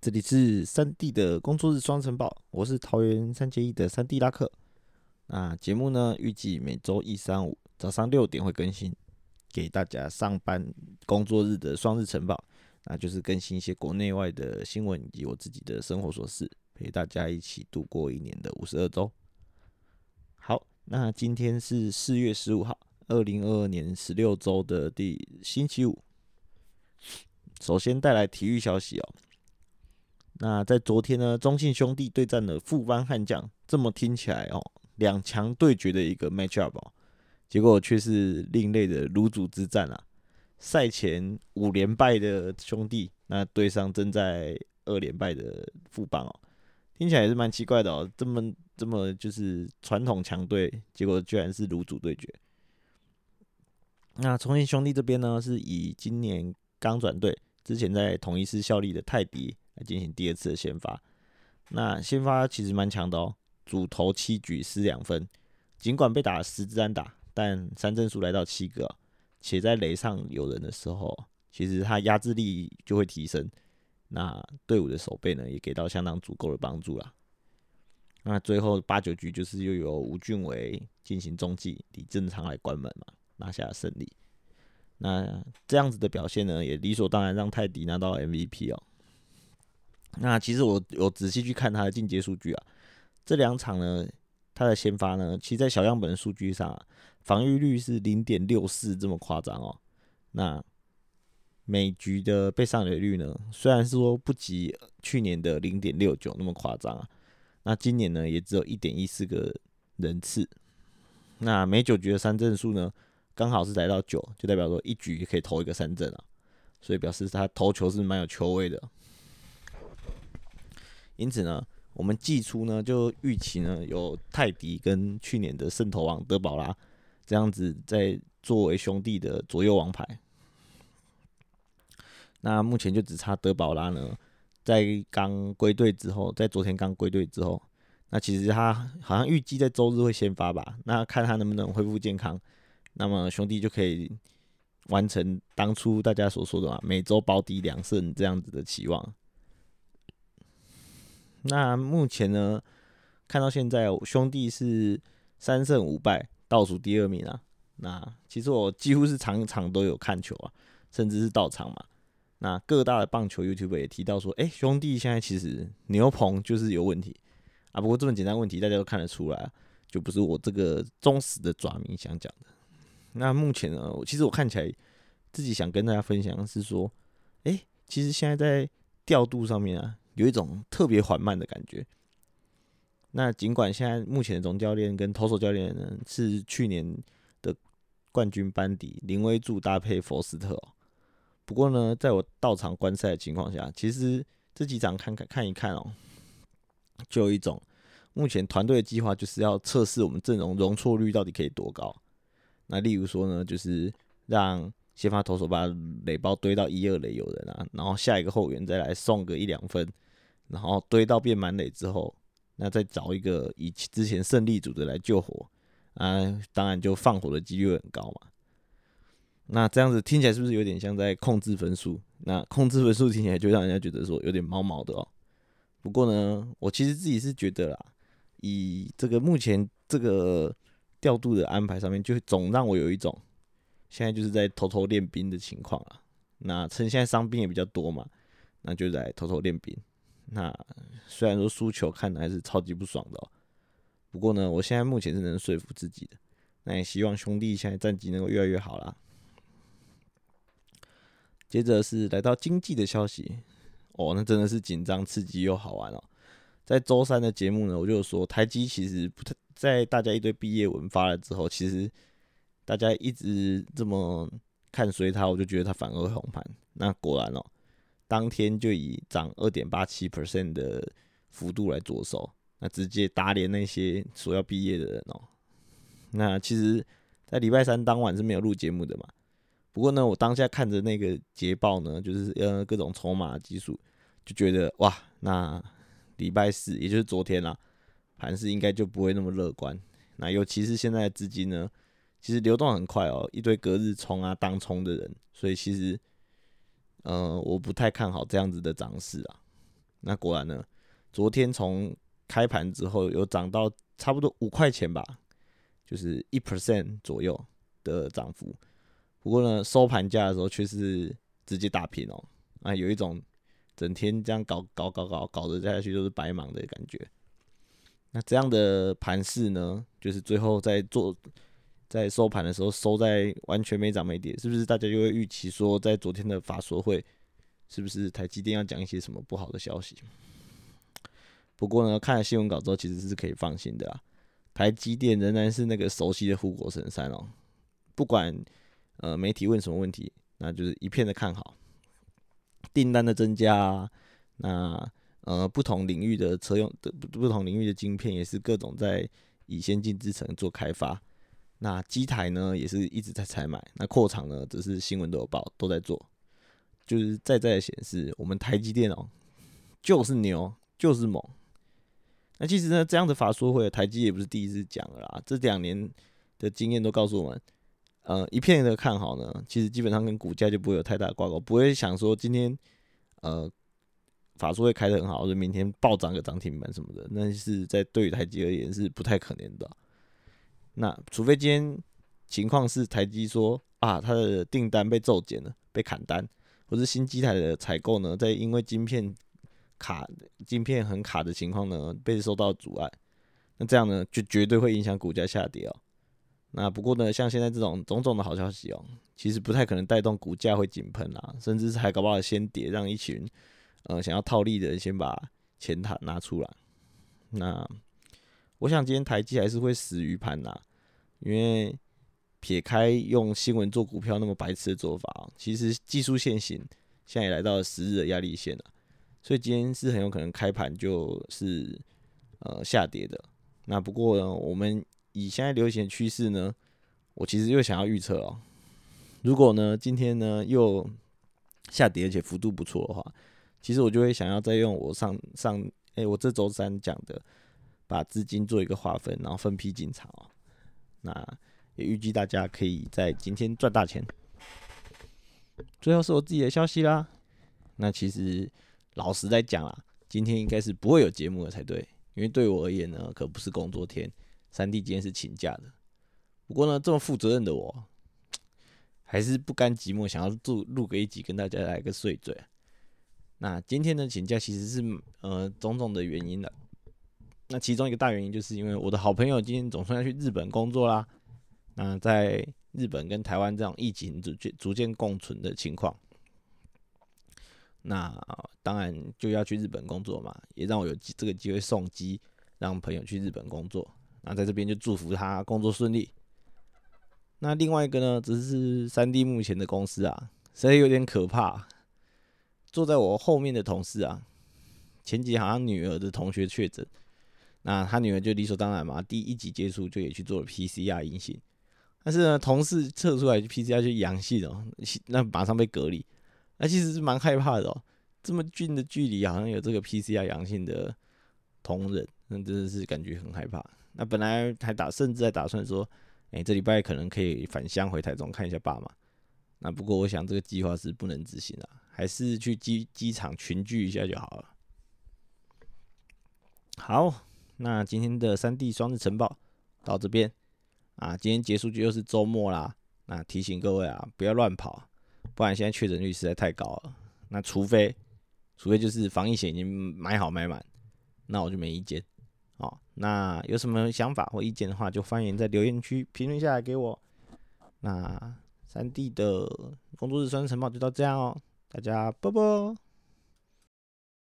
这里是三 D 的工作日双城堡，我是桃园三结义的三 D 拉克。那节目呢，预计每周一、三、五早上六点会更新，给大家上班工作日的双日晨报，那就是更新一些国内外的新闻以及我自己的生活琐事，陪大家一起度过一年的五十二周。好，那今天是四月十五号，二零二二年十六周的第星期五。首先带来体育消息哦。那在昨天呢，中信兄弟对战了富邦悍将，这么听起来哦，两强对决的一个 match up 哦，结果却是另类的卤煮之战啊。赛前五连败的兄弟，那对上正在二连败的富邦哦，听起来也是蛮奇怪的哦。这么这么就是传统强队，结果居然是卤煮对决。那重庆兄弟这边呢，是以今年刚转队。之前在同一师效力的泰迪来进行第二次的先发，那先发其实蛮强的哦，主投七局失两分，尽管被打十支安打，但三振数来到七个，且在垒上有人的时候，其实他压制力就会提升，那队伍的守备呢也给到相当足够的帮助啦。那最后八九局就是又有吴俊伟进行中继，李正昌来关门嘛，拿下了胜利。那这样子的表现呢，也理所当然让泰迪拿到 MVP 哦。那其实我有仔细去看他的进阶数据啊，这两场呢，他的先发呢，其实在小样本数据上，啊防御率是零点六四这么夸张哦。那每局的被上垒率呢，虽然是说不及去年的零点六九那么夸张啊，那今年呢，也只有一点一四个人次。那每九局的三振数呢？刚好是来到九，就代表说一局可以投一个三振啊，所以表示他投球是蛮有球位的。因此呢，我们季初呢就预期呢有泰迪跟去年的圣头王德保拉这样子在作为兄弟的左右王牌。那目前就只差德保拉呢，在刚归队之后，在昨天刚归队之后，那其实他好像预计在周日会先发吧，那看他能不能恢复健康。那么兄弟就可以完成当初大家所说的嘛，每周保底两胜这样子的期望。那目前呢，看到现在兄弟是三胜五败，倒数第二名啊。那其实我几乎是场场都有看球啊，甚至是到场嘛。那各大的棒球 YouTube 也提到说，哎，兄弟现在其实牛棚就是有问题啊。不过这么简单问题大家都看得出来，就不是我这个忠实的爪迷想讲的。那目前呢，其实我看起来自己想跟大家分享是说，哎，其实现在在调度上面啊，有一种特别缓慢的感觉。那尽管现在目前的总教练跟投手教练呢是去年的冠军班底林威柱搭配佛斯特哦，不过呢，在我到场观赛的情况下，其实这几场看看看一看哦，就有一种目前团队的计划就是要测试我们阵容容错率到底可以多高。那例如说呢，就是让先发投手把垒包堆到一二垒有人啊，然后下一个后援再来送个一两分，然后堆到变满垒之后，那再找一个以之前胜利组的来救火啊，当然就放火的几率很高嘛。那这样子听起来是不是有点像在控制分数？那控制分数听起来就让人家觉得说有点毛毛的哦。不过呢，我其实自己是觉得啦，以这个目前这个。调度的安排上面，就总让我有一种现在就是在偷偷练兵的情况啊。那趁现在伤兵也比较多嘛，那就在偷偷练兵。那虽然说输球看的还是超级不爽的，哦，不过呢，我现在目前是能说服自己的。那也希望兄弟现在战绩能够越来越好啦。接着是来到经济的消息，哦，那真的是紧张、刺激又好玩哦。在周三的节目呢，我就说台积其实不太。在大家一堆毕业文发了之后，其实大家一直这么看随他，我就觉得他反而会红盘。那果然哦，当天就以涨二点八七 percent 的幅度来着手，那直接打脸那些说要毕业的人哦。那其实，在礼拜三当晚是没有录节目的嘛。不过呢，我当下看着那个捷报呢，就是呃各种筹码技术，就觉得哇，那礼拜四也就是昨天啦。盘势应该就不会那么乐观，那尤其是现在资金呢，其实流动很快哦，一堆隔日冲啊、当冲的人，所以其实，呃，我不太看好这样子的涨势啊。那果然呢，昨天从开盘之后有涨到差不多五块钱吧，就是一 percent 左右的涨幅。不过呢，收盘价的时候却是直接打平哦，啊，有一种整天这样搞搞搞搞搞的下去都是白忙的感觉。那这样的盘势呢，就是最后在做在收盘的时候收在完全没涨没跌，是不是大家就会预期说，在昨天的法说会，是不是台积电要讲一些什么不好的消息？不过呢，看了新闻稿之后，其实是可以放心的啊，台积电仍然是那个熟悉的护国神山哦，不管。呃，媒体问什么问题，那就是一片的看好，订单的增加，那呃不同领域的车用的不同领域的晶片也是各种在以先进制程做开发，那机台呢也是一直在采买，那扩厂呢只是新闻都有报都在做，就是在在显示我们台积电哦就是牛就是猛，那其实呢这样的法说会台积也不是第一次讲了啦，这两年的经验都告诉我们。呃，一片的看好呢，其实基本上跟股价就不会有太大挂钩，不会想说今天呃法说会开得很好，或者明天暴涨个涨停板什么的，那是在对于台积而言是不太可能的。那除非今天情况是台积说啊，它的订单被骤减了，被砍单，或是新机台的采购呢，在因为晶片卡、晶片很卡的情况呢，被受到阻碍，那这样呢，就绝对会影响股价下跌哦。那不过呢，像现在这种种种的好消息哦，其实不太可能带动股价会井喷啦，甚至是还搞不好先跌，让一群呃想要套利的人先把钱拿拿出来。那我想今天台积还是会死于盘呐，因为撇开用新闻做股票那么白痴的做法，其实技术线型现在也来到了十日的压力线了，所以今天是很有可能开盘就是呃下跌的。那不过呢，我们。以现在流行的趋势呢，我其实又想要预测哦。如果呢今天呢又下跌，而且幅度不错的话，其实我就会想要再用我上上哎我这周三讲的，把资金做一个划分，然后分批进场哦。那也预计大家可以在今天赚大钱。最后是我自己的消息啦。那其实老实在讲啊，今天应该是不会有节目的才对，因为对我而言呢，可不是工作天。三弟今天是请假的，不过呢，这么负责任的我，还是不甘寂寞，想要录录个一集跟大家来个碎嘴。那今天的请假其实是呃种种的原因的，那其中一个大原因就是因为我的好朋友今天总算要去日本工作啦。那在日本跟台湾这样疫情逐渐逐渐共存的情况，那当然就要去日本工作嘛，也让我有这个机会送机，让朋友去日本工作。那在这边就祝福他工作顺利。那另外一个呢，只是三 D 目前的公司啊，实在有点可怕。坐在我后面的同事啊，前几好像女儿的同学确诊，那他女儿就理所当然嘛，第一集接触就也去做了 PCR 阴性。但是呢，同事测出来 PCR 就阳性哦，那马上被隔离。那其实是蛮害怕的哦，这么近的距离，好像有这个 PCR 阳性的同仁，那真的是感觉很害怕。那本来还打，甚至还打算说，哎，这礼拜可能可以返乡回台中看一下爸妈。那不过我想这个计划是不能执行的，还是去机机场群聚一下就好了。好，那今天的三 D 双日晨报到这边啊，今天结束就又是周末啦。那提醒各位啊，不要乱跑，不然现在确诊率实在太高了。那除非，除非就是防疫险已经买好买满，那我就没意见。哦，那有什么想法或意见的话，就欢迎在留言区评论下来给我。那三 D 的工作日双晨报就到这样哦，大家啵啵。